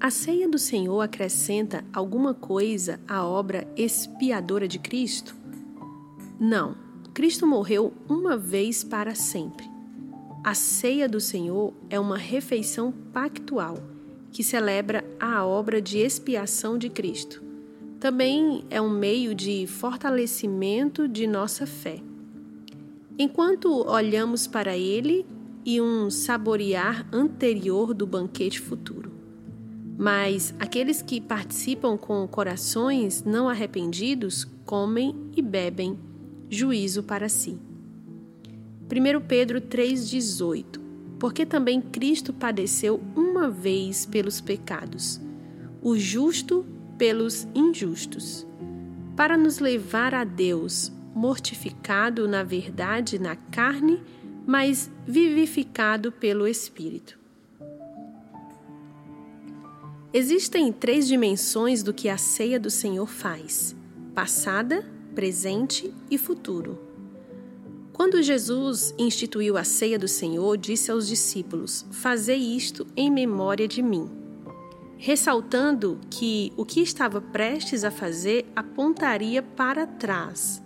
A ceia do Senhor acrescenta alguma coisa à obra expiadora de Cristo? Não. Cristo morreu uma vez para sempre. A ceia do Senhor é uma refeição pactual que celebra a obra de expiação de Cristo. Também é um meio de fortalecimento de nossa fé. Enquanto olhamos para ele e um saborear anterior do banquete futuro. Mas aqueles que participam com corações não arrependidos comem e bebem juízo para si. 1 Pedro 3,18 Porque também Cristo padeceu uma vez pelos pecados, o justo pelos injustos, para nos levar a Deus, mortificado na verdade na carne, mas vivificado pelo Espírito. Existem três dimensões do que a ceia do Senhor faz: passada, presente e futuro. Quando Jesus instituiu a ceia do Senhor, disse aos discípulos: Fazei isto em memória de mim, ressaltando que o que estava prestes a fazer apontaria para trás,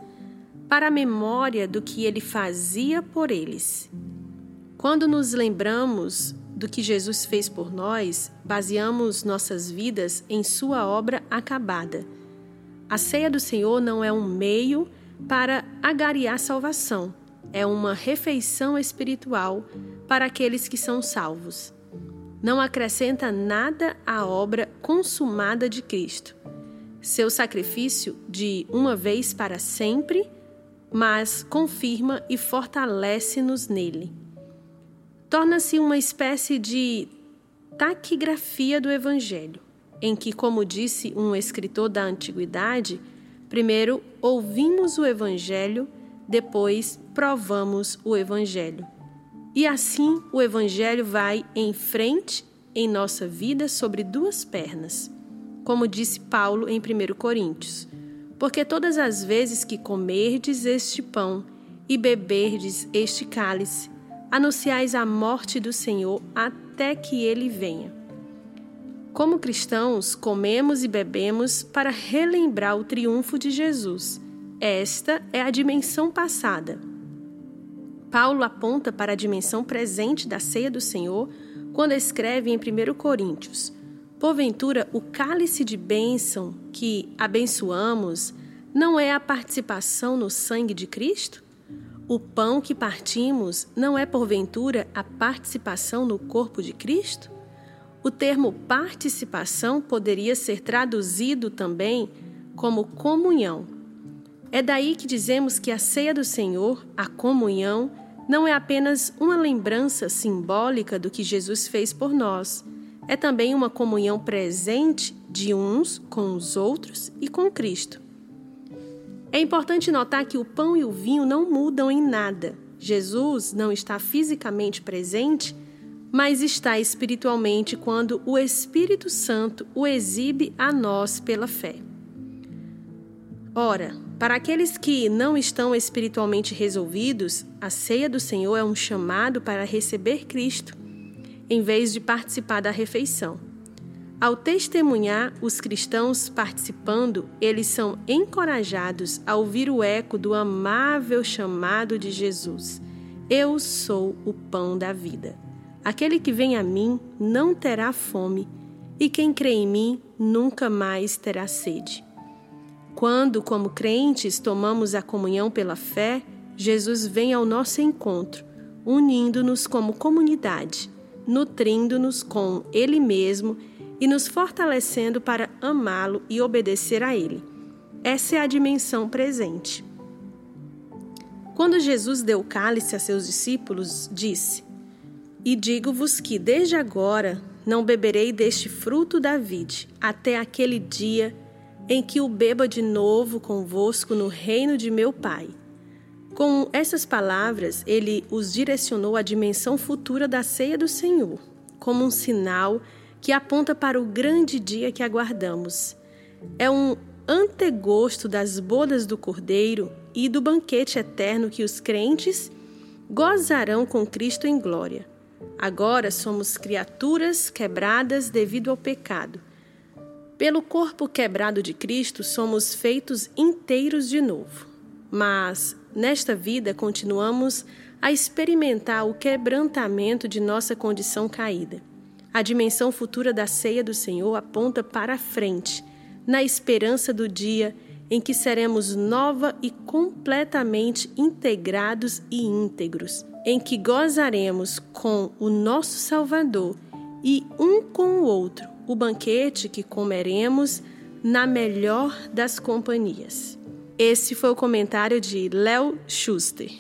para a memória do que ele fazia por eles. Quando nos lembramos do que Jesus fez por nós, baseamos nossas vidas em Sua obra acabada a ceia do Senhor não é um meio para agariar salvação, é uma refeição espiritual para aqueles que são salvos. Não acrescenta nada à obra consumada de Cristo. Seu sacrifício de uma vez para sempre, mas confirma e fortalece-nos nele. Torna-se uma espécie de taquigrafia do Evangelho em que, como disse um escritor da antiguidade, primeiro ouvimos o Evangelho, depois provamos o Evangelho. E assim o Evangelho vai em frente em nossa vida sobre duas pernas, como disse Paulo em 1 Coríntios. Porque todas as vezes que comerdes este pão e beberdes este cálice, anunciais a morte do Senhor até que ele venha. Como cristãos, comemos e bebemos para relembrar o triunfo de Jesus. Esta é a dimensão passada. Paulo aponta para a dimensão presente da ceia do Senhor quando escreve em 1 Coríntios: Porventura, o cálice de bênção que abençoamos não é a participação no sangue de Cristo? O pão que partimos não é, porventura, a participação no corpo de Cristo? O termo participação poderia ser traduzido também como comunhão. É daí que dizemos que a ceia do Senhor, a comunhão, não é apenas uma lembrança simbólica do que Jesus fez por nós, é também uma comunhão presente de uns com os outros e com Cristo. É importante notar que o pão e o vinho não mudam em nada. Jesus não está fisicamente presente mas está espiritualmente quando o Espírito Santo o exibe a nós pela fé. Ora, para aqueles que não estão espiritualmente resolvidos, a ceia do Senhor é um chamado para receber Cristo, em vez de participar da refeição. Ao testemunhar os cristãos participando, eles são encorajados a ouvir o eco do amável chamado de Jesus: Eu sou o pão da vida. Aquele que vem a mim não terá fome, e quem crê em mim nunca mais terá sede. Quando, como crentes, tomamos a comunhão pela fé, Jesus vem ao nosso encontro, unindo-nos como comunidade, nutrindo-nos com Ele mesmo e nos fortalecendo para amá-lo e obedecer a Ele. Essa é a dimensão presente. Quando Jesus deu o cálice a seus discípulos, disse: e digo-vos que desde agora não beberei deste fruto da vide, até aquele dia em que o beba de novo convosco no reino de meu Pai. Com essas palavras, ele os direcionou à dimensão futura da ceia do Senhor, como um sinal que aponta para o grande dia que aguardamos. É um antegosto das bodas do Cordeiro e do banquete eterno que os crentes gozarão com Cristo em glória. Agora somos criaturas quebradas devido ao pecado. Pelo corpo quebrado de Cristo, somos feitos inteiros de novo. Mas, nesta vida, continuamos a experimentar o quebrantamento de nossa condição caída. A dimensão futura da ceia do Senhor aponta para a frente, na esperança do dia em que seremos nova e completamente integrados e íntegros, em que gozaremos com o nosso Salvador e um com o outro o banquete que comeremos na melhor das companhias. Esse foi o comentário de Léo Schuster.